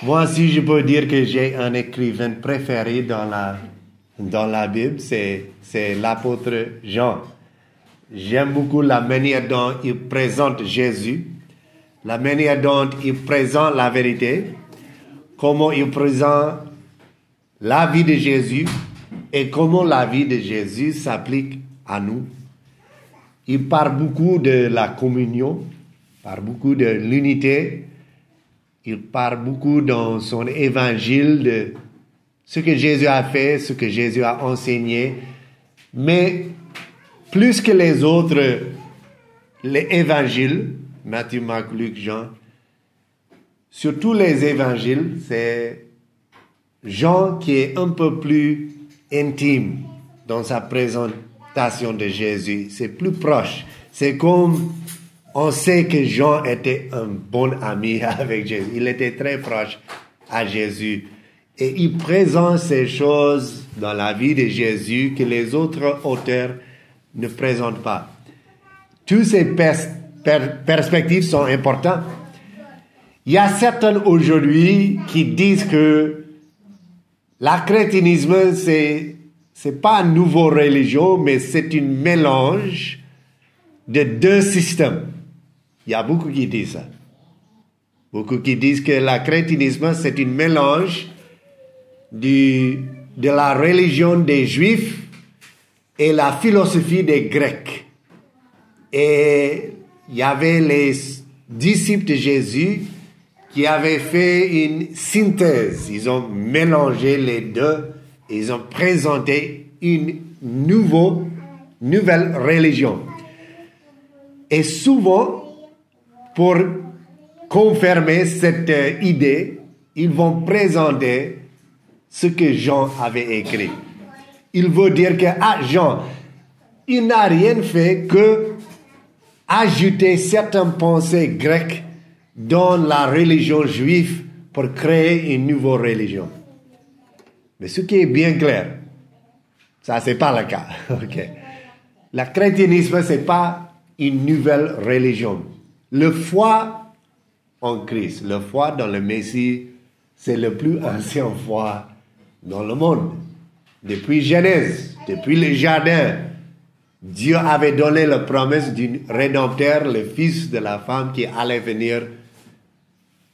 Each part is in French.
Moi, si je peux dire que j'ai un écrivain préféré dans la, dans la Bible, c'est, l'apôtre Jean. J'aime beaucoup la manière dont il présente Jésus, la manière dont il présente la vérité, comment il présente la vie de Jésus et comment la vie de Jésus s'applique à nous. Il parle beaucoup de la communion, parle beaucoup de l'unité, il parle beaucoup dans son évangile de ce que Jésus a fait, ce que Jésus a enseigné, mais plus que les autres, les évangiles, Matthieu, Marc, Luc, Jean, sur tous les évangiles, c'est Jean qui est un peu plus intime dans sa présentation de Jésus. C'est plus proche. C'est comme on sait que Jean était un bon ami avec Jésus. Il était très proche à Jésus. Et il présente ces choses dans la vie de Jésus que les autres auteurs ne présentent pas. Toutes ces perspectives sont importantes. Il y a certains aujourd'hui qui disent que la chrétienisme, c'est, c'est pas une nouvelle religion, mais c'est un mélange de deux systèmes. Il y a beaucoup qui disent ça. Beaucoup qui disent que la chrétienisme, c'est un mélange du, de la religion des Juifs et la philosophie des Grecs. Et il y avait les disciples de Jésus qui avaient fait une synthèse. Ils ont mélangé les deux. Ils ont présenté une nouveau, nouvelle religion. Et souvent, pour confirmer cette euh, idée, ils vont présenter ce que Jean avait écrit. Il veut dire que ah, Jean, il n'a rien fait que ajouter certaines pensées grecques dans la religion juive pour créer une nouvelle religion. Mais ce qui est bien clair, ça c'est pas le cas. ok. Le chrétienisme c'est pas une nouvelle religion. Le foi en Christ, le foi dans le Messie, c'est le plus ancien foi dans le monde. Depuis Genèse, depuis le jardin, Dieu avait donné la promesse d'un rédempteur, le fils de la femme qui allait venir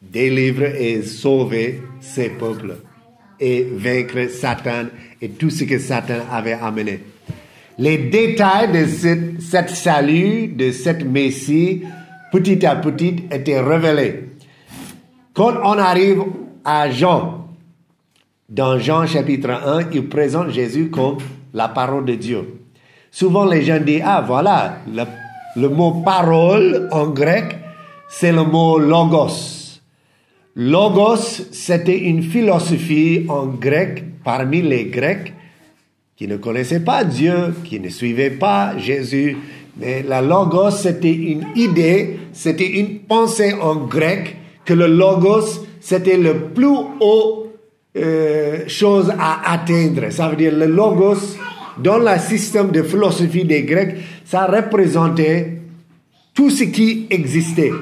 délivrer et sauver ses peuples et vaincre Satan et tout ce que Satan avait amené. Les détails de cette, cette salut, de cette Messie, petit à petit était révélé. Quand on arrive à Jean, dans Jean chapitre 1, il présente Jésus comme la parole de Dieu. Souvent les gens disent, ah voilà, le, le mot parole en grec, c'est le mot logos. Logos, c'était une philosophie en grec parmi les Grecs qui ne connaissaient pas Dieu, qui ne suivaient pas Jésus, mais la logos, c'était une idée, c'était une pensée en grec que le logos, c'était le plus haut euh, chose à atteindre. Ça veut dire le logos, dans le système de philosophie des Grecs, ça représentait tout ce qui existait.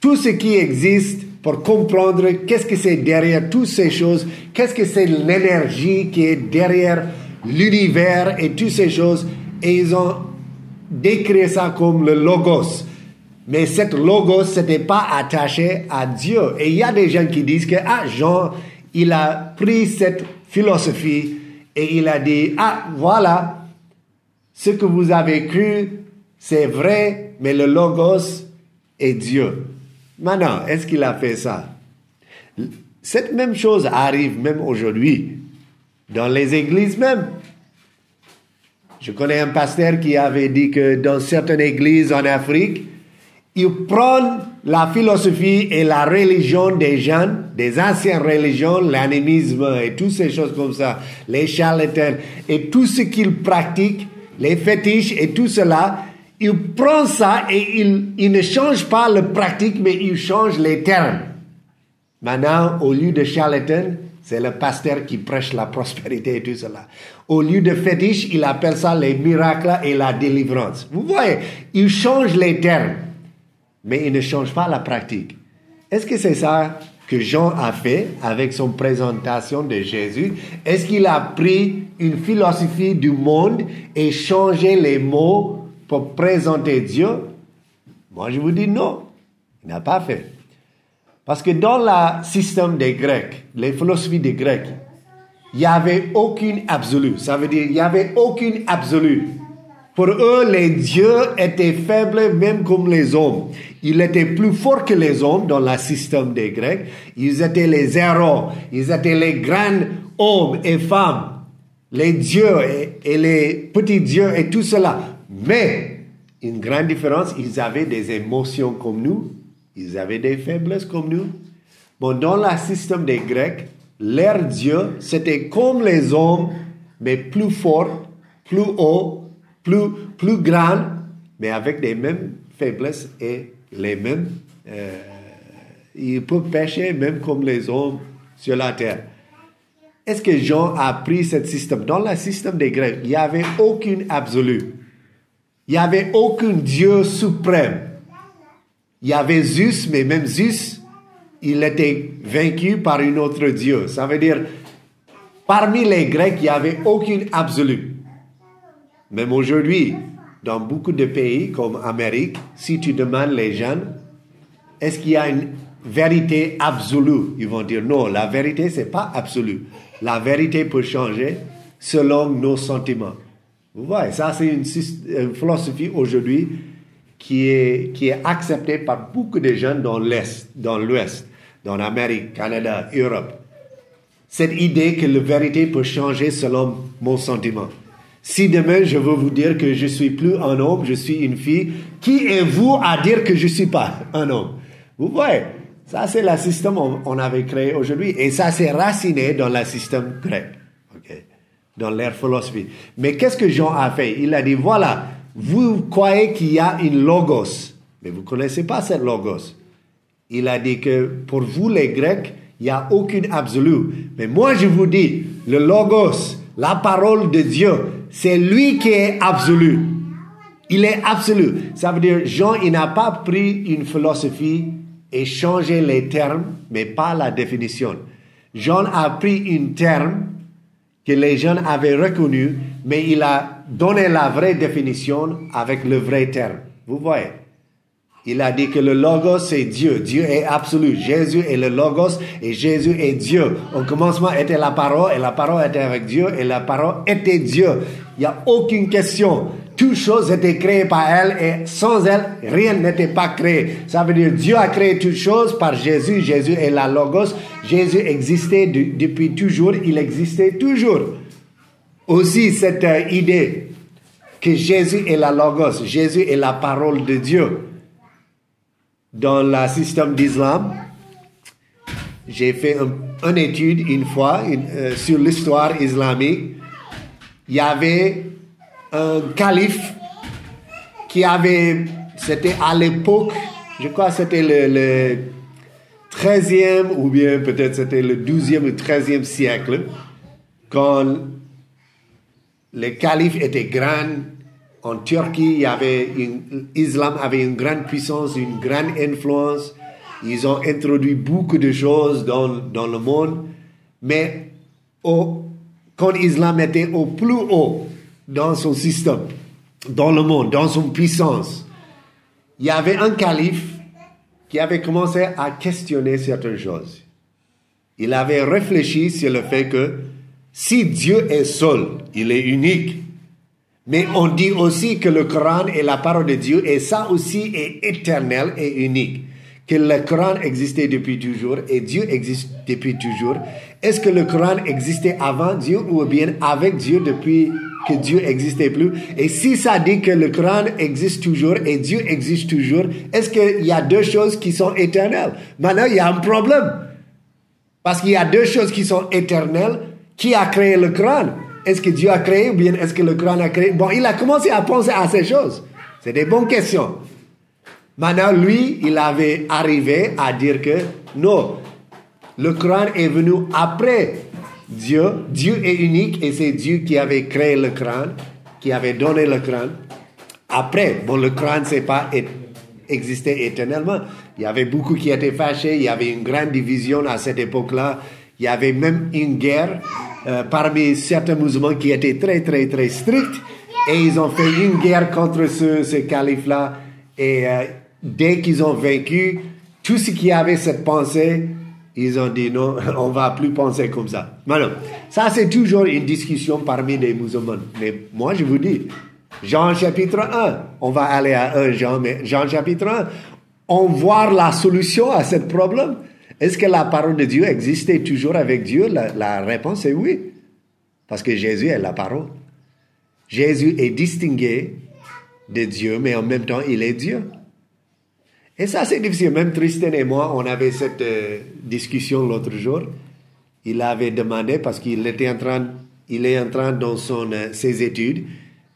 Tout ce qui existe pour comprendre qu'est-ce que c'est derrière toutes ces choses, qu'est-ce que c'est l'énergie qui est derrière l'univers et toutes ces choses. Et ils ont décrit ça comme le logos. Mais cette logos, n'était pas attaché à Dieu. Et il y a des gens qui disent que, ah, Jean, il a pris cette philosophie et il a dit, ah, voilà, ce que vous avez cru, c'est vrai, mais le logos est Dieu. Maintenant, est-ce qu'il a fait ça? Cette même chose arrive même aujourd'hui, dans les églises même. Je connais un pasteur qui avait dit que dans certaines églises en Afrique, ils prennent la philosophie et la religion des jeunes, des anciennes religions, l'animisme et toutes ces choses comme ça, les charlatans et tout ce qu'ils pratiquent, les fétiches et tout cela, ils prennent ça et ils, ne changent pas le pratique, mais ils changent les termes. Maintenant, au lieu de charlatan, c'est le pasteur qui prêche la prospérité et tout cela. Au lieu de fétiche, il appelle ça les miracles et la délivrance. Vous voyez, il change les termes, mais il ne change pas la pratique. Est-ce que c'est ça que Jean a fait avec son présentation de Jésus? Est-ce qu'il a pris une philosophie du monde et changé les mots pour présenter Dieu? Moi, je vous dis non. Il n'a pas fait. Parce que dans le système des Grecs, les philosophies des Grecs, il n'y avait aucune absolue. Ça veut dire, il n'y avait aucune absolue. Pour eux, les dieux étaient faibles même comme les hommes. Ils étaient plus forts que les hommes dans le système des Grecs. Ils étaient les héros. Ils étaient les grands hommes et femmes. Les dieux et, les petits dieux et tout cela. Mais, une grande différence, ils avaient des émotions comme nous. Ils avaient des faiblesses comme nous. Bon, dans le système des Grecs, leur Dieu, c'était comme les hommes, mais plus fort, plus haut, plus, plus grand, mais avec les mêmes faiblesses et les mêmes... Euh, il peut pécher même comme les hommes sur la terre. Est-ce que Jean a pris ce système? Dans le système des Grecs, il n'y avait aucun absolu. Il n'y avait aucun Dieu suprême. Il y avait Zeus, mais même Zeus, il était vaincu par un autre Dieu. Ça veut dire, parmi les Grecs, il n'y avait aucun absolu. Même aujourd'hui, dans beaucoup de pays comme Amérique, si tu demandes les jeunes, est-ce qu'il y a une vérité absolue? Ils vont dire non, la vérité, c'est pas absolu. La vérité peut changer selon nos sentiments. Vous voyez, ça c'est une, une, philosophie aujourd'hui qui est, qui est acceptée par beaucoup de jeunes dans l'Est, dans l'Ouest, dans l'Amérique, Canada, Europe. Cette idée que la vérité peut changer selon mon sentiment. Si demain je veux vous dire que je suis plus un homme, je suis une fille, qui est vous à dire que je suis pas un homme? Vous voyez, ça c'est le système qu'on avait créé aujourd'hui et ça s'est raciné dans le système grec, dans leur philosophie. Mais qu'est-ce que Jean a fait? Il a dit voilà, vous croyez qu'il y a une logos, mais vous connaissez pas cette logos. Il a dit que pour vous les Grecs, il n'y a aucune absolu. Mais moi je vous dis, le logos, la parole de Dieu, c'est lui qui est absolu. Il est absolu. Ça veut dire, Jean, il n'a pas pris une philosophie et changé les termes, mais pas la définition. Jean a pris un terme les gens avaient reconnu, mais il a donné la vraie définition avec le vrai terme. Vous voyez? Il a dit que le Logos, c'est Dieu. Dieu est absolu. Jésus est le Logos et Jésus est Dieu. Au commencement était la parole et la parole était avec Dieu et la parole était Dieu. Il n'y a aucune question. Toutes choses étaient créées par elle et sans elle, rien n'était pas créé. Ça veut dire Dieu a créé toutes choses par Jésus. Jésus est la Logos. Jésus existait depuis toujours. Il existait toujours. Aussi, cette euh, idée que Jésus est la Logos, Jésus est la parole de Dieu dans le système d'islam. J'ai fait une étude une fois euh, sur l'histoire islamique. Il y avait un calife qui avait, c'était à l'époque, je crois c'était le, 13e ou bien peut-être c'était le 12e ou 13e siècle, quand le calife était grand en Turquie, il y avait l'islam avait une grande puissance, une grande influence. Ils ont introduit beaucoup de choses dans, dans le monde. Mais au, quand l'islam était au plus haut dans son système, dans le monde, dans son puissance, il y avait un calife qui avait commencé à questionner certaines choses. Il avait réfléchi sur le fait que si Dieu est seul, il est unique, mais on dit aussi que le Coran est la parole de Dieu et ça aussi est éternel et unique. Que le Coran existait depuis toujours et Dieu existe depuis toujours. Est-ce que le Coran existait avant Dieu ou bien avec Dieu depuis que Dieu n'existait plus? Et si ça dit que le Coran existe toujours et Dieu existe toujours, est-ce qu'il y a deux choses qui sont éternelles? Maintenant, il y a un problème. Parce qu'il y a deux choses qui sont éternelles. Qui a créé le Coran? Est-ce que Dieu a créé ou bien est-ce que le Coran a créé? Bon, il a commencé à penser à ces choses. C'est des bonnes questions. Maintenant, lui, il avait arrivé à dire que non, le Coran est venu après Dieu. Dieu est unique et c'est Dieu qui avait créé le Coran, qui avait donné le Coran. Après, bon, le Coran, c'est pas existait éternellement. Il y avait beaucoup qui étaient fâchés, il y avait une grande division à cette époque-là. Il y avait même une guerre euh, parmi certains musulmans qui étaient très, très, très stricts. Et ils ont fait une guerre contre ce, ce calife-là. Et euh, dès qu'ils ont vaincu, tout ce qui avait cette pensée, ils ont dit non, on va plus penser comme ça. Maintenant, ça c'est toujours une discussion parmi les musulmans. Mais moi je vous dis, Jean chapitre 1, on va aller à 1 Jean, mais Jean chapitre 1, on voit la solution à ce problème. Est-ce que la parole de Dieu existait toujours avec Dieu? La, la réponse est oui. Parce que Jésus est la parole. Jésus est distingué de Dieu, mais en même temps, il est Dieu. Et ça, c'est difficile. Même Tristan et moi, on avait cette euh, discussion l'autre jour. Il avait demandé, parce qu'il était en train, il est en train dans son, euh, ses études,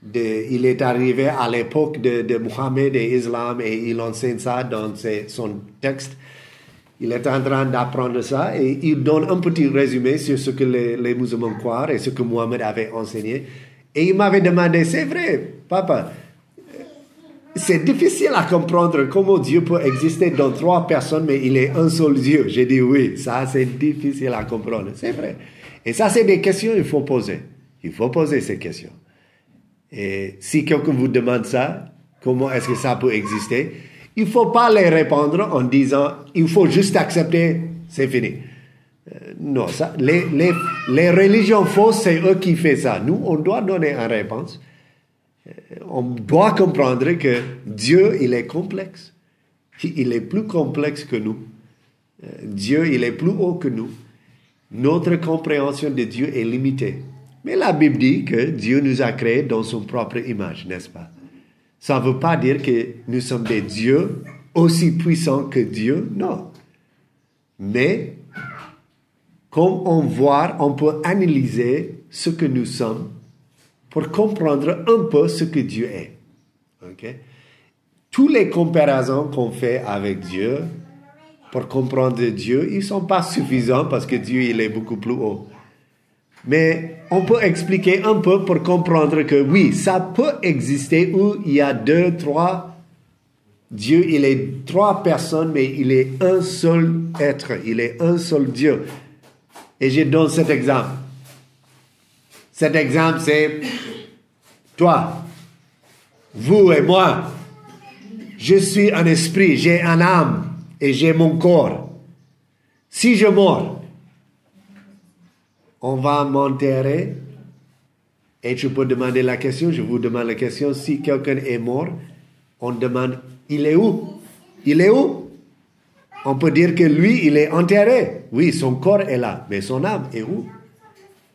de, il est arrivé à l'époque de, de Mohammed et Islam et il enseigne ça dans ses, son texte. Il est en train d'apprendre ça et il donne un petit résumé sur ce que les, les musulmans croient et ce que Mohammed avait enseigné. Et il m'avait demandé, c'est vrai, papa, c'est difficile à comprendre comment Dieu peut exister dans trois personnes, mais il est un seul Dieu. J'ai dit oui, ça c'est difficile à comprendre. C'est vrai. Et ça, c'est des questions qu'il faut poser. Il faut poser ces questions. Et si quelqu'un vous demande ça, comment est-ce que ça peut exister, il ne faut pas les répondre en disant, il faut juste accepter, c'est fini. Euh, non, ça, les, les, les religions fausses, c'est eux qui font ça. Nous, on doit donner une réponse on doit comprendre que Dieu, il est complexe. Il est plus complexe que nous. Euh, Dieu, il est plus haut que nous. Notre compréhension de Dieu est limitée. Mais la Bible dit que Dieu nous a créés dans son propre image, n'est-ce pas? Ça ne veut pas dire que nous sommes des dieux aussi puissants que Dieu, non. Mais, comme on voit, on peut analyser ce que nous sommes pour comprendre un peu ce que Dieu est. Okay? Toutes les comparaisons qu'on fait avec Dieu pour comprendre Dieu, ils ne sont pas suffisants parce que Dieu, il est beaucoup plus haut. Mais on peut expliquer un peu pour comprendre que oui, ça peut exister où il y a deux, trois. Dieu, il est trois personnes, mais il est un seul être. Il est un seul Dieu. Et je donne cet exemple. Cet exemple, c'est toi, vous et moi. Je suis un esprit, j'ai un âme et j'ai mon corps. Si je mors, on va m'enterrer et je peux demander la question, je vous demande la question, si quelqu'un est mort, on demande, il est où? Il est où? On peut dire que lui, il est enterré. Oui, son corps est là, mais son âme est où?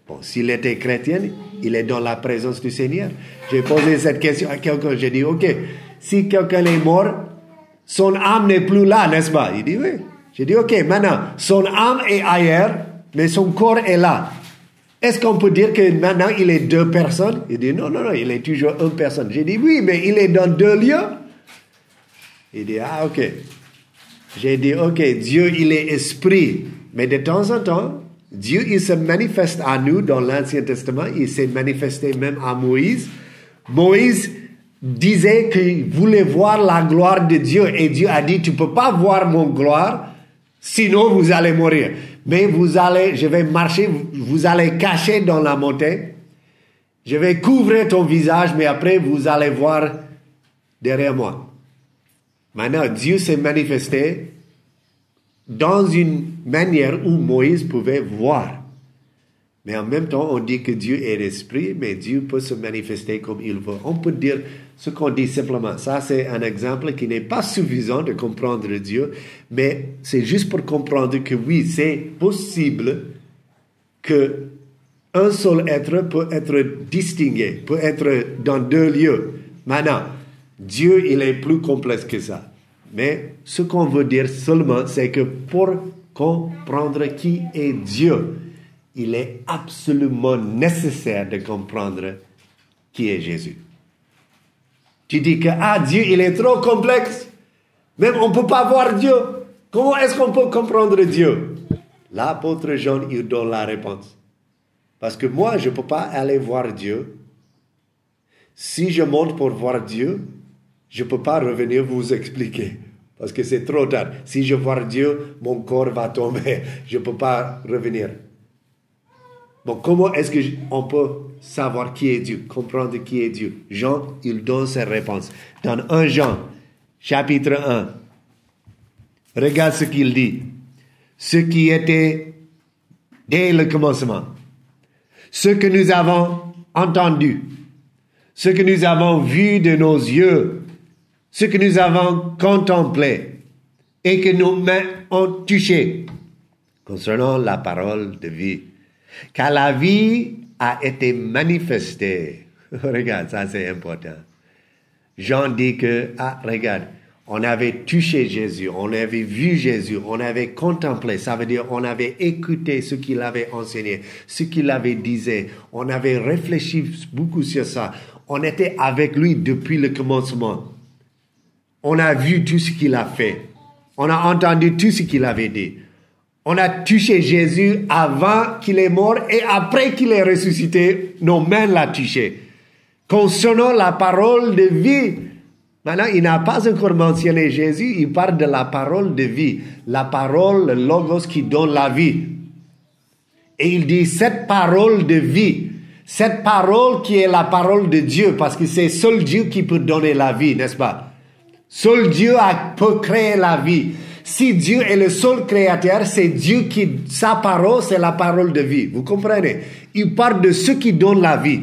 Bon, s'il était chrétien, il est dans la présence du Seigneur. J'ai posé cette question à quelqu'un, j'ai dit, ok, si quelqu'un est mort, son âme n'est plus là, n'est-ce pas? Il dit, oui. J'ai dit, ok, maintenant, son âme est ailleurs, mais son corps est là. Est-ce qu'on peut dire que maintenant il est deux personnes? Il dit, non, non, non, il est toujours une personne. J'ai dit, oui, mais il est dans deux lieux. Il dit, ah, ok. J'ai dit, ok, Dieu, il est esprit, mais de temps en temps, Dieu, il se manifeste à nous dans l'Ancien Testament, il s'est manifesté même à Moïse. Moïse disait qu'il voulait voir la gloire de Dieu et Dieu a dit, tu peux pas voir mon gloire, sinon vous allez mourir. Mais vous allez, je vais marcher, vous allez cacher dans la montagne, je vais couvrir ton visage, mais après vous allez voir derrière moi. Maintenant, Dieu s'est manifesté dans une manière où Moïse pouvait voir. Mais en même temps, on dit que Dieu est l'esprit, mais Dieu peut se manifester comme il veut. On peut dire ce qu'on dit simplement. Ça, c'est un exemple qui n'est pas suffisant de comprendre Dieu, mais c'est juste pour comprendre que oui, c'est possible que un seul être peut être distingué, peut être dans deux lieux. Maintenant, Dieu, il est plus complexe que ça. Mais ce qu'on veut dire seulement, c'est que pour comprendre qui est Dieu, il est absolument nécessaire de comprendre qui est Jésus. Tu dis que, ah, Dieu, il est trop complexe. Même on ne peut pas voir Dieu. Comment est-ce qu'on peut comprendre Dieu? L'apôtre Jean, il donne la réponse. Parce que moi, je ne peux pas aller voir Dieu. Si je monte pour voir Dieu, Je ne peux pas revenir vous expliquer parce que c'est trop tard. Si je vois Dieu, mon corps va tomber. Je ne peux pas revenir. Donc, comment est-ce qu'on peut savoir qui est Dieu, comprendre qui est Dieu? Jean, il donne ses réponses. Dans 1 Jean, chapitre 1, regarde ce qu'il dit. Ce qui était dès le commencement, ce que nous avons entendu, ce que nous avons vu de nos yeux, ce que nous avons contemplé et que nos mains ont touché concernant la parole de vie. Car la vie a été manifestée. regarde, ça c'est important. Jean dit que, ah, regarde, on avait touché Jésus, on avait vu Jésus, on avait contemplé, ça veut dire on avait écouté ce qu'il avait enseigné, ce qu'il avait disait, on avait réfléchi beaucoup sur ça, on était avec lui depuis le commencement. On a vu tout ce qu'il a fait, on a entendu tout ce qu'il avait dit. On a touché Jésus avant qu'il est mort et après qu'il est ressuscité, nos mains l'ont touché. Concernant la parole de vie, Maintenant, il n'a pas encore mentionné Jésus, il parle de la parole de vie, la parole, le logos qui donne la vie. Et il dit cette parole de vie, cette parole qui est la parole de Dieu, parce que c'est seul Dieu qui peut donner la vie, n'est-ce pas? Seul Dieu peut créer la vie. Si Dieu est le seul créateur, c'est Dieu qui, sa parole, c'est la parole de vie. Vous comprenez? Il parle de ce qui donne la vie.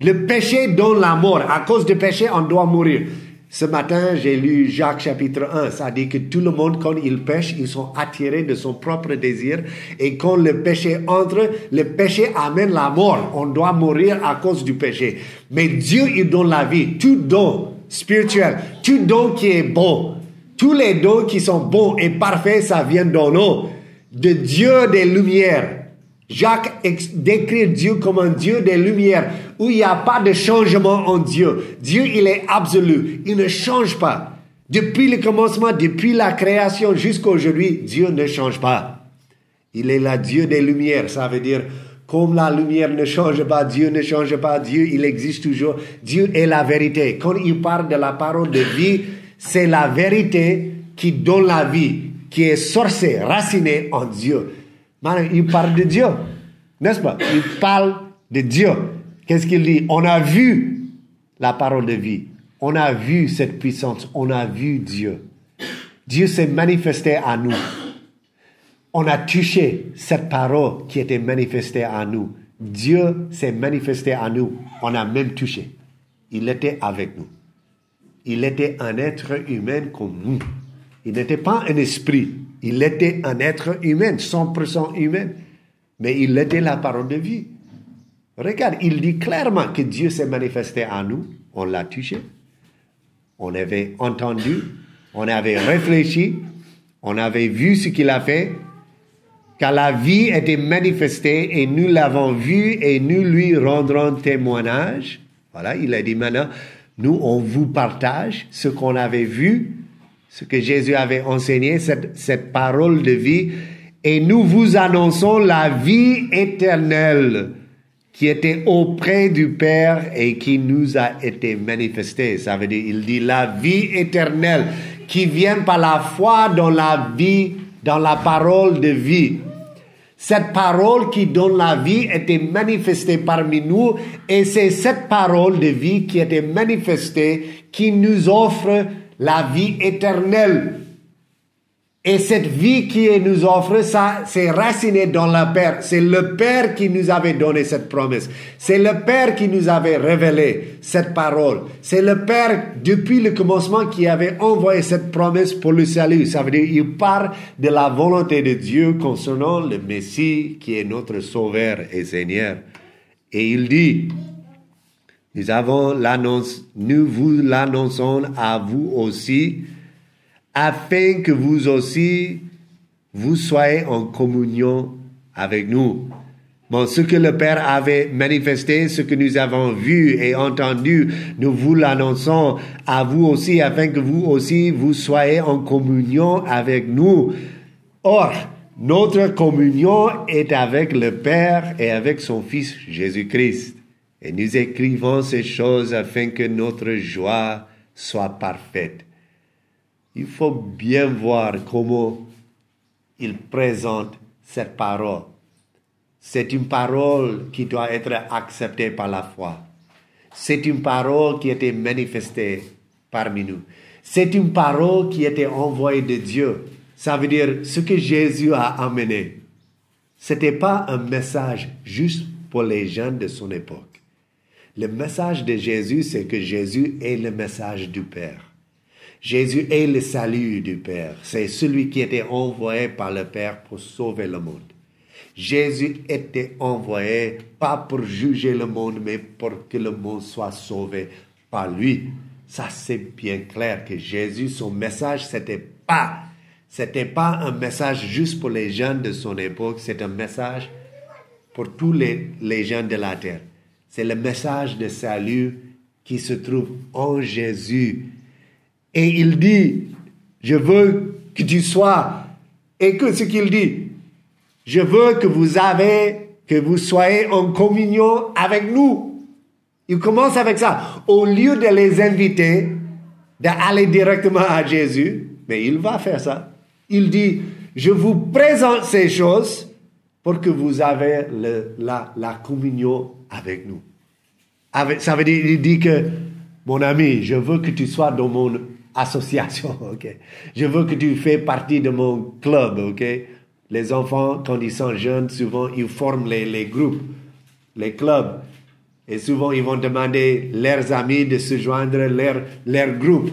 Le péché donne la mort. À cause du péché, on doit mourir. Ce matin, j'ai lu Jacques chapitre 1. Ça dit que tout le monde, quand il pêche, ils sont attirés de son propre désir. Et quand le péché entre, le péché amène la mort. On doit mourir à cause du péché. Mais Dieu, il donne la vie. Tout don spirituel, tout don qui est bon, tous les dons qui sont bons et parfaits, ça vient d'un nom. De Dieu des lumières. Jacques décrit Dieu comme un Dieu des lumières où il n'y a pas de changement en Dieu. Dieu, il est absolu. Il ne change pas. Depuis le commencement, depuis la création jusqu'à aujourd'hui, Dieu ne change pas. Il est la Dieu des lumières. Ça veut dire, comme la lumière ne change pas, Dieu ne change pas, Dieu, il existe toujours. Dieu est la vérité. Quand il parle de la parole de vie, c'est la vérité qui donne la vie, qui est sorcée, racinée en Dieu. Il parle de Dieu, n'est-ce pas? Il parle de Dieu. Qu'est-ce qu'il dit? On a vu la parole de vie. On a vu cette puissance. On a vu Dieu. Dieu s'est manifesté à nous. On a touché cette parole qui était manifestée à nous. Dieu s'est manifesté à nous. On a même touché. Il était avec nous. Il était un être humain comme nous. Il n'était pas un esprit. Il était un être humain, 100% humain, mais il était la parole de vie. Regarde, il dit clairement que Dieu s'est manifesté à nous, on l'a touché, on avait entendu, on avait réfléchi, on avait vu ce qu'il a fait, car la vie était manifestée et nous l'avons vu et nous lui rendrons témoignage. Voilà, il a dit maintenant, nous, on vous partage ce qu'on avait vu ce que Jésus avait enseigné, cette, cette parole de vie, et nous vous annonçons la vie éternelle qui était auprès du Père et qui nous a été manifestée. Ça veut dire, il dit la vie éternelle qui vient par la foi dans la vie, dans la parole de vie. Cette parole qui donne la vie était manifestée parmi nous et c'est cette parole de vie qui était manifestée qui nous offre la vie éternelle. Et cette vie qui nous offre, ça, c'est raciné dans le Père. C'est le Père qui nous avait donné cette promesse. C'est le Père qui nous avait révélé cette parole. C'est le Père, depuis le commencement, qui avait envoyé cette promesse pour le salut. Ça veut dire, il parle de la volonté de Dieu concernant le Messie qui est notre Sauveur et Seigneur. Et il dit, nous avons l'annonce, nous vous l'annonçons à vous aussi, afin que vous aussi, vous soyez en communion avec nous. Bon, ce que le Père avait manifesté, ce que nous avons vu et entendu, nous vous l'annonçons à vous aussi, afin que vous aussi, vous soyez en communion avec nous. Or, notre communion est avec le Père et avec son Fils Jésus-Christ. Et nous écrivons ces choses afin que notre joie soit parfaite. Il faut bien voir comment il présente cette parole. C'est une parole qui doit être acceptée par la foi. C'est une parole qui a été manifestée parmi nous. C'est une parole qui été envoyée de Dieu. Ça veut dire ce que Jésus a amené. C'était pas un message juste pour les gens de son époque. Le message de Jésus, c'est que Jésus est le message du Père. Jésus est le salut du Père. C'est celui qui était envoyé par le Père pour sauver le monde. Jésus était envoyé pas pour juger le monde, mais pour que le monde soit sauvé par lui. Ça, c'est bien clair que Jésus, son message, c'était pas, c'était pas un message juste pour les gens de son époque, c'est un message pour tous les, les gens de la terre. C'est le message de salut qui se trouve en Jésus. Et il dit, je veux que tu sois, et que ce qu'il dit, je veux que vous avez, que vous soyez en communion avec nous. Il commence avec ça. Au lieu de les inviter d'aller directement à Jésus, mais il va faire ça. Il dit, je vous présente ces choses pour que vous avez la, la communion avec nous. ça veut dire, il dit que, mon ami, je veux que tu sois dans mon association, ok? Je veux que tu fais partie de mon club, ok? Les enfants, quand ils sont jeunes, souvent, ils forment les, les groupes, les clubs. Et souvent, ils vont demander leurs amis de se joindre leur, leur groupe.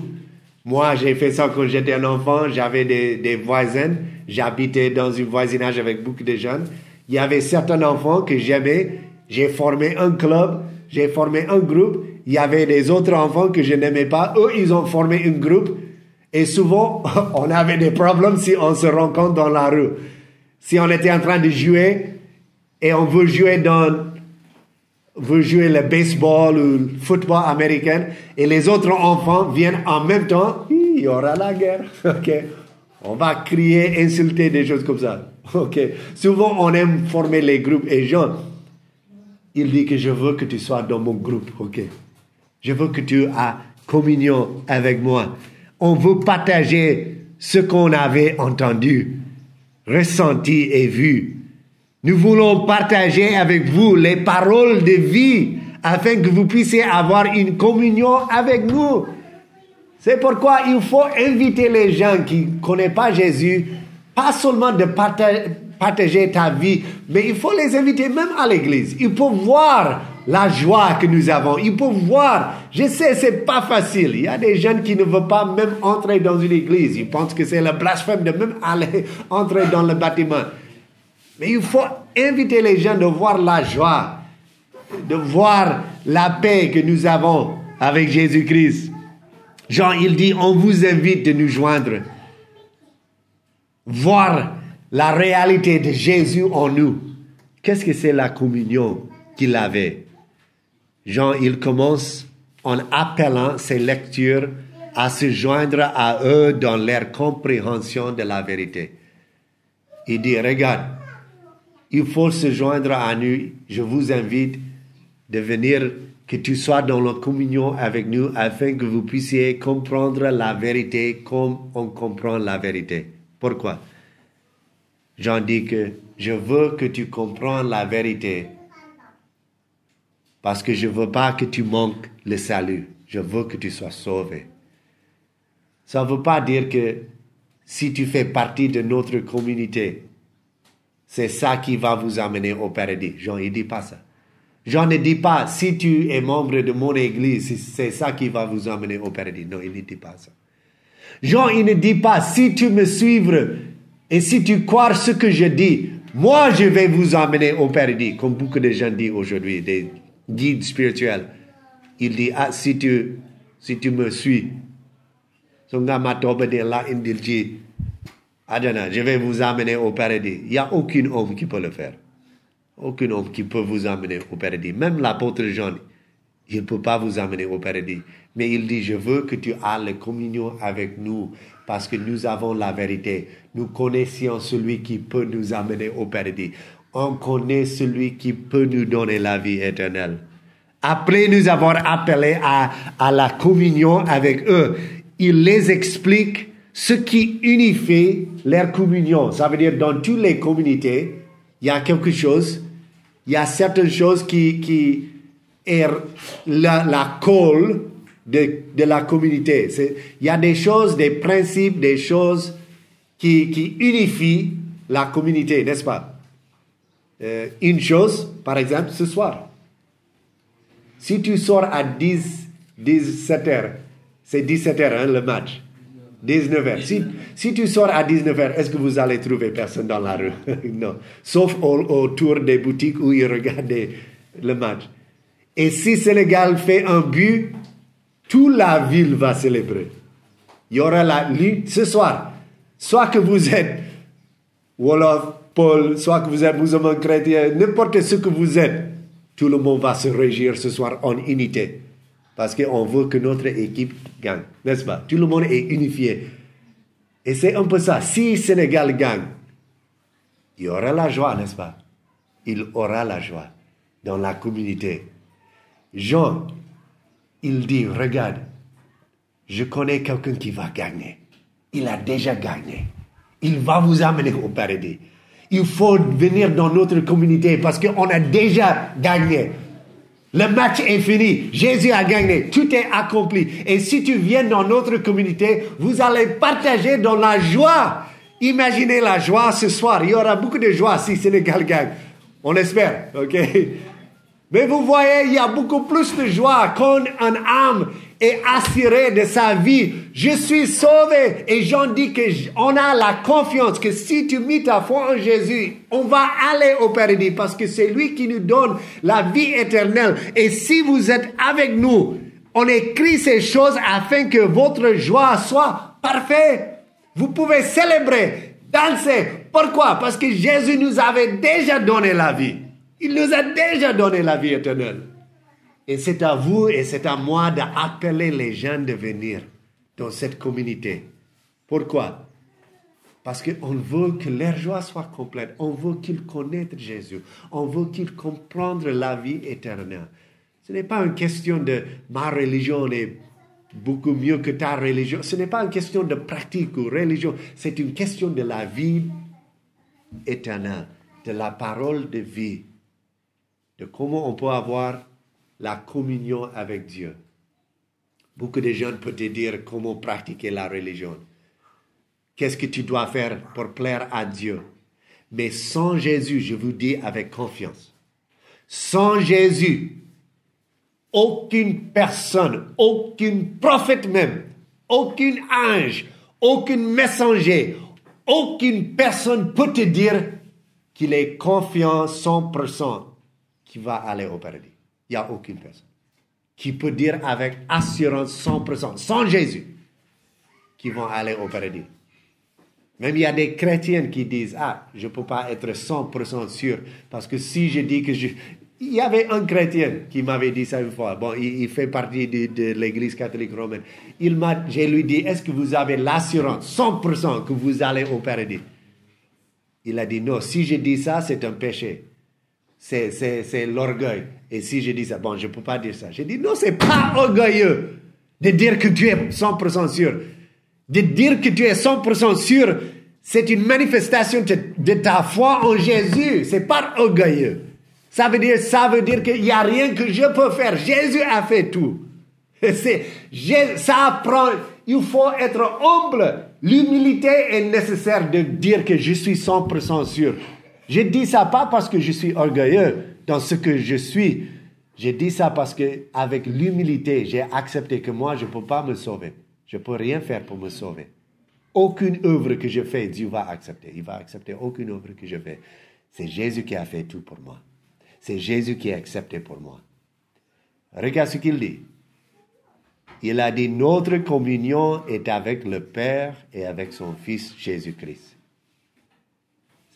Moi, j'ai fait ça quand j'étais un enfant. J'avais des, des voisins. J'habitais dans un voisinage avec beaucoup de jeunes. Il y avait certains enfants que j'aimais. J'ai formé un club. J'ai formé un groupe. Il y avait des autres enfants que je n'aimais pas. Eux, ils ont formé un groupe. Et souvent, on avait des problèmes si on se rencontre dans la rue. Si on était en train de jouer et on veut jouer dans veut jouer le baseball ou le football américain et les autres enfants viennent en même temps, il y aura la guerre. OK. On va crier, insulter, des choses comme ça. OK. Souvent, on aime former les groupes et Jean, il dit que je veux que tu sois dans mon groupe. OK? Je veux que tu aies communion avec moi. On veut partager ce qu'on avait entendu ressenti et vu. Nous voulons partager avec vous les paroles de vie afin que vous puissiez avoir une communion avec nous. C'est pourquoi il faut inviter les gens qui ne connaissent pas Jésus, pas seulement de partager ta vie, mais il faut les inviter même à l'église. Il faut voir la joie que nous avons. Il faut voir. Je sais, c'est pas facile. Il y a des jeunes qui ne veulent pas même entrer dans une église. Ils pensent que c'est le blasphème de même aller entrer dans le bâtiment. Mais il faut inviter les gens de voir la joie, de voir la paix que nous avons avec Jésus-Christ. Jean, il dit, on vous invite de nous joindre. Voir la réalité de Jésus en nous. Qu'est-ce que c'est la communion qu'il avait? Jean, il commence en appelant ses lectures à se joindre à eux dans leur compréhension de la vérité. Il dit, regarde, il faut se joindre à nous. Je vous invite de venir, que tu sois dans la communion avec nous afin que vous puissiez comprendre la vérité comme on comprend la vérité. Pourquoi? Jean dit que je veux que tu comprennes la vérité parce que je ne veux pas que tu manques le salut. Je veux que tu sois sauvé. Ça ne veut pas dire que si tu fais partie de notre communauté, c'est ça qui va vous amener au paradis. Jean, il dit pas ça. Jean ne dit pas, si tu es membre de mon église, c'est ça qui va vous amener au paradis. Non, il ne dit pas ça. Jean, il ne dit pas, si tu me suivre et si tu crois ce que je dis, moi, je vais vous amener au paradis, comme beaucoup de gens disent aujourd'hui, des guide spirituel. Il dit, ah, si tu, si tu me suis, je vais vous amener au paradis. Il n'y a aucun homme qui peut le faire. Aucun homme qui peut vous amener au paradis. Même l'apôtre Jean, il ne peut pas vous amener au paradis. Mais il dit, je veux que tu aies la communion avec nous parce que nous avons la vérité. Nous connaissions celui qui peut nous amener au paradis on connaît celui qui peut nous donner la vie éternelle. après nous avoir appelés à, à la communion avec eux, il les explique ce qui unifie leur communion. Ça veut dire dans toutes les communautés, il y a quelque chose, il y a certaines choses qui, qui est la, la colle de, de la communauté. Il y a des choses, des principes, des choses qui, qui unifient la communauté, n'est-ce pas? Euh, une chose, par exemple, ce soir. Si tu sors à 10, 17 heures, c'est 17 heures hein, le match. 19 heures. Si, si tu sors à 19 heures, est-ce que vous allez trouver personne dans la rue? Non. Sauf autour des boutiques où ils regardent le match. Et si Sénégal fait un but, toute la ville va célébrer. Il y aura la lutte ce soir. Soit que vous êtes Wolof, Paul, soit que vous êtes musulman, chrétien, n'importe ce que vous êtes, tout le monde va se réjouir ce soir en unité. Parce qu'on veut que notre équipe gagne, n'est-ce pas? Tout le monde est unifié. Et c'est un peu ça. Si Sénégal gagne, il y aura la joie, n'est-ce pas? Il aura la joie dans la communauté. Jean, il dit, regarde, je connais quelqu'un qui va gagner. Il a déjà gagné. Il va vous amener au paradis. Il faut venir dans notre communauté parce qu'on a déjà gagné. Le match est fini. Jésus a gagné. Tout est accompli. Et si tu viens dans notre communauté, vous allez partager dans la joie. Imaginez la joie ce soir. Il y aura beaucoup de joie si Sénégal gagne. On espère, ok? Mais vous voyez, il y a beaucoup plus de joie quand un âme est assuré de sa vie. Je suis sauvé. Et Jean dit que on a la confiance que si tu mets ta foi en Jésus, on va aller au paradis parce que c'est lui qui nous donne la vie éternelle. Et si vous êtes avec nous, on écrit ces choses afin que votre joie soit parfaite. Vous pouvez célébrer, danser. Pourquoi? Parce que Jésus nous avait déjà donné la vie. Il nous a déjà donné la vie éternelle. Et c'est à vous et c'est à moi d'appeler les gens de venir dans cette communauté. Pourquoi? Parce qu'on veut que leur joie soit complète. On veut qu'ils connaissent Jésus. On veut qu'ils comprennent la vie éternelle. Ce n'est pas une question de ma religion est beaucoup mieux que ta religion. Ce n'est pas une question de pratique ou religion. C'est une question de la vie éternelle, de la parole de vie, de comment on peut avoir la communion avec Dieu. Beaucoup de gens peuvent te dire comment pratiquer la religion. Qu'est-ce que tu dois faire pour plaire à Dieu? Mais sans Jésus, je vous dis avec confiance, sans Jésus, aucune personne, aucun prophète même, aucun ange, aucun messager, aucune personne peut te dire qu'il est confiant 100% qu'il va aller au paradis. Il n'y a aucune personne qui peut dire avec assurance 100%, sans Jésus, qu'ils vont aller au paradis. Même il y a des chrétiens qui disent, ah, je ne peux pas être 100% sûr, parce que si je dis que je... Il y avait un chrétien qui m'avait dit ça une fois. Bon, il, fait partie de, l'église catholique romaine. Il m'a, je lui dit, est-ce que vous avez l'assurance 100% que vous allez au paradis? Il a dit, non, si je dis ça, c'est un péché c'est l'orgueil. Et si je dis ça, bon, je ne peux pas dire ça. Je dis, non, c'est pas orgueilleux de dire que tu es 100% sûr. De dire que tu es 100% sûr, c'est une manifestation de, ta foi en Jésus. C'est pas orgueilleux. Ça veut dire, ça veut dire qu'il n'y a rien que je peux faire. Jésus a fait tout. Ça apprend, il faut être humble. L'humilité est nécessaire de dire que je suis 100% sûr. Je dis ça pas parce que je suis orgueilleux dans ce que je suis. Je dis ça parce que avec l'humilité, j'ai accepté que moi, je ne peux pas me sauver. Je ne peux rien faire pour me sauver. Aucune œuvre que je fais, Dieu va accepter. Il va accepter aucune œuvre que je fais. C'est Jésus qui a fait tout pour moi. C'est Jésus qui a accepté pour moi. Regarde ce qu'il dit. Il a dit, notre communion est avec le Père et avec son Fils Jésus-Christ.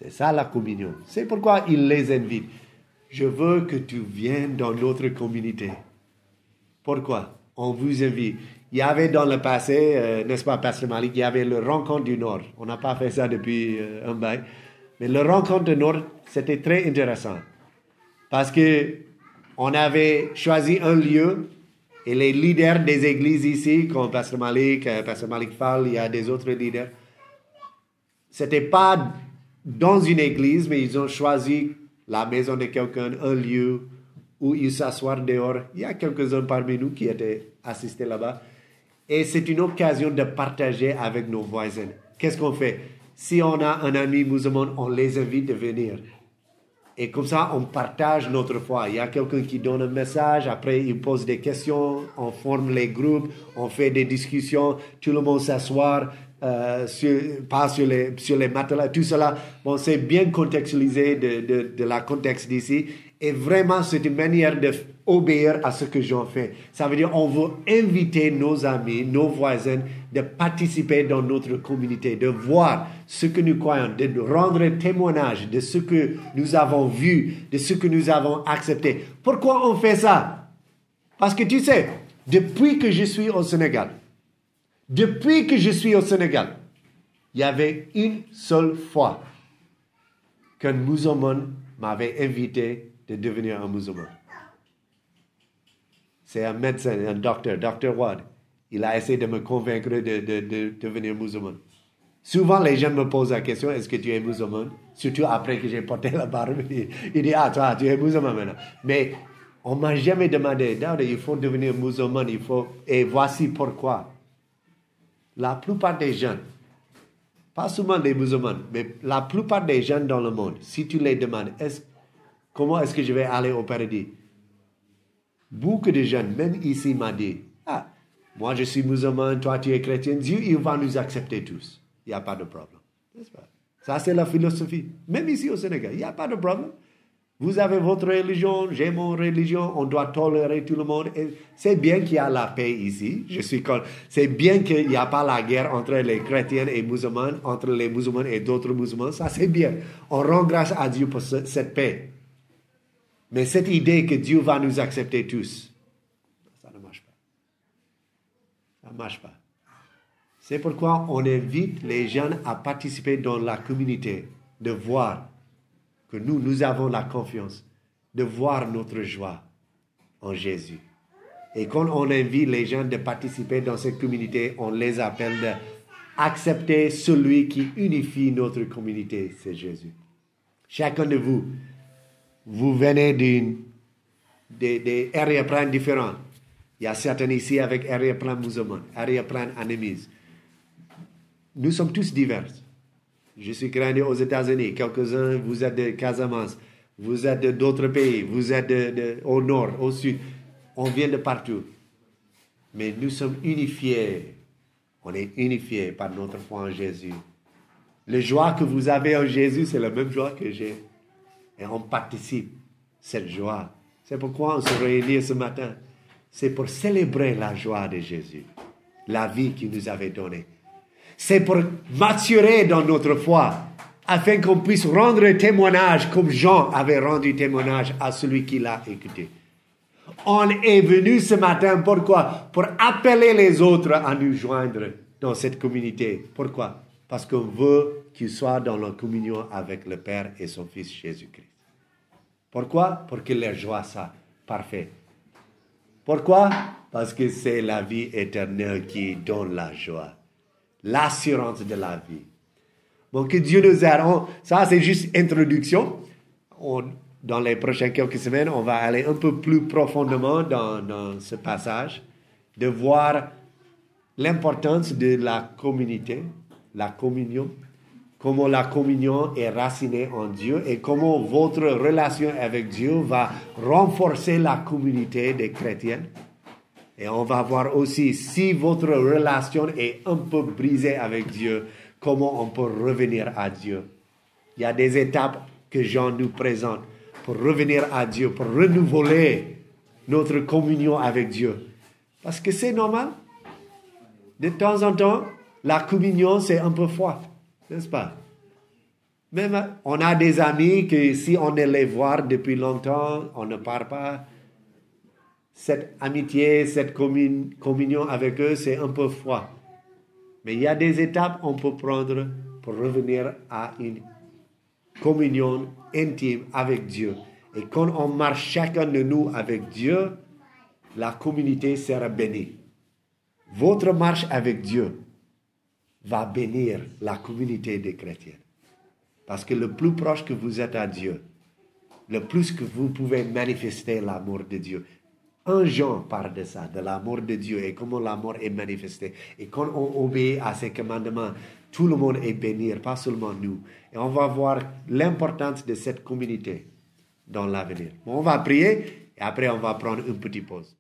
C'est ça la communion. C'est pourquoi il les invite. Je veux que tu viennes dans notre communauté. Pourquoi? On vous invite. Il y avait dans le passé, euh, n'est-ce pas, Pasteur Malik, il y avait le rencontre du Nord. On n'a pas fait ça depuis euh, un bail. Mais le rencontre du Nord, c'était très intéressant. Parce que on avait choisi un lieu et les leaders des églises ici, comme Pasteur Malik, euh, Pasteur Malik Fall, il y a des autres leaders, c'était pas dans une église, mais ils ont choisi la maison de quelqu'un, un lieu où ils s'asseoir dehors. Il y a quelques-uns parmi nous qui étaient assistés là-bas. Et c'est une occasion de partager avec nos voisins. Qu'est-ce qu'on fait? Si on a un ami musulman, on les invite à venir. Et comme ça, on partage notre foi. Il y a quelqu'un qui donne un message, après il pose des questions, on forme les groupes, on fait des discussions, tout le monde s'assoit, euh, sur, pas sur les, sur les matelas, tout cela. Bon, c'est bien contextualisé de, de, de la contexte d'ici. Et vraiment, c'est une manière d'obéir à ce que j'en fais. Ça veut dire, on veut inviter nos amis, nos voisins, de participer dans notre communauté, de voir ce que nous croyons, de rendre témoignage de ce que nous avons vu, de ce que nous avons accepté. Pourquoi on fait ça? Parce que tu sais, depuis que je suis au Sénégal, depuis que je suis au Sénégal, il y avait une seule fois qu'un musulman m'avait invité de devenir un musulman. C'est un médecin, un docteur, Dr. Wad. Il a essayé de me convaincre de, de, de, devenir musulman. Souvent, les gens me posent la question, est-ce que tu es musulman? Surtout après que j'ai porté la barbe. Il dit, ah, toi, tu es musulman maintenant. Mais on m'a jamais demandé, il faut devenir musulman, il faut... Et voici pourquoi. La plupart des jeunes, pas seulement des musulmans, mais la plupart des jeunes dans le monde, si tu les demandes, Comment est-ce que je vais aller au paradis? Beaucoup de jeunes, même ici, m'ont dit, ah, moi je suis musulman, toi tu es chrétien, Dieu, il va nous accepter tous. Il n'y a pas de problème. Ça, c'est la philosophie. Même ici au Sénégal, il n'y a pas de problème. Vous avez votre religion, j'ai mon religion, on doit tolérer tout le monde. C'est bien qu'il y a la paix ici. Je suis C'est bien qu'il n'y a pas la guerre entre les chrétiens et musulmans, entre les musulmans et d'autres musulmans. Ça, c'est bien. On rend grâce à Dieu pour cette paix. Mais cette idée que Dieu va nous accepter tous, ça ne marche pas. Ça ne marche pas. C'est pourquoi on invite les jeunes à participer dans la communauté, de voir que nous, nous avons la confiance, de voir notre joie en Jésus. Et quand on invite les jeunes de participer dans cette communauté, on les appelle d'accepter celui qui unifie notre communauté, c'est Jésus. Chacun de vous, vous venez d'une, des, des arrière-plans. Il y a certains ici avec arrière-plan musulman, arrière-plan animisme. Nous sommes tous divers. Je suis grandi aux États-Unis. Quelques-uns, vous êtes de Casamance. Vous êtes d'autres pays. Vous êtes de, au nord, au sud. On vient de partout. Mais nous sommes unifiés. On est unifiés par notre foi en Jésus. Le joie que vous avez en Jésus, c'est la même joie que j'ai et on participe cette joie. C'est pourquoi on se réunit ce matin. C'est pour célébrer la joie de Jésus, la vie qu'il nous avait donnée. C'est pour maturer dans notre foi, afin qu'on puisse rendre témoignage comme Jean avait rendu témoignage à celui qui l'a écouté. On est venu ce matin, pourquoi? Pour appeler les autres à nous joindre dans cette communauté. Pourquoi? Parce qu'on veut qu'ils soient dans la communion avec le Père et son Fils Jésus-Christ. Pourquoi? Pour que leur joie soit parfaite. Pourquoi? Parce que c'est la vie éternelle qui donne la joie, l'assurance de la vie. Bon, que Dieu nous aide. Ça, c'est juste introduction. dans les prochaines quelques semaines, on va aller un peu plus profondément dans, dans ce passage, de voir l'importance de la communauté, la communion, comment la communion est racinée en Dieu et comment votre relation avec Dieu va renforcer la communauté des chrétiens. Et on va voir aussi si votre relation est un peu brisée avec Dieu, comment on peut revenir à Dieu. Il y a des étapes que Jean nous présente pour revenir à Dieu, pour renouveler notre communion avec Dieu. Parce que c'est normal. De temps en temps, la communion, c'est un peu froid n'est-ce pas? Même on a des amis que si on les voit depuis longtemps, on ne parle pas. Cette amitié, cette communion avec eux, c'est un peu froid. Mais il y a des étapes qu'on peut prendre pour revenir à une communion intime avec Dieu. Et quand on marche chacun de nous avec Dieu, la communauté sera bénie. Votre marche avec Dieu va bénir la communauté des chrétiens. Parce que le plus proche que vous êtes à Dieu, le plus que vous pouvez manifester l'amour de Dieu. Un Jean parle de ça, de l'amour de Dieu et comment l'amour est manifesté. Et quand on obéit à ses commandements, tout le monde est béni, pas seulement nous. Et on va voir l'importance de cette communauté dans l'avenir. on va prier et après on va prendre une petite pause.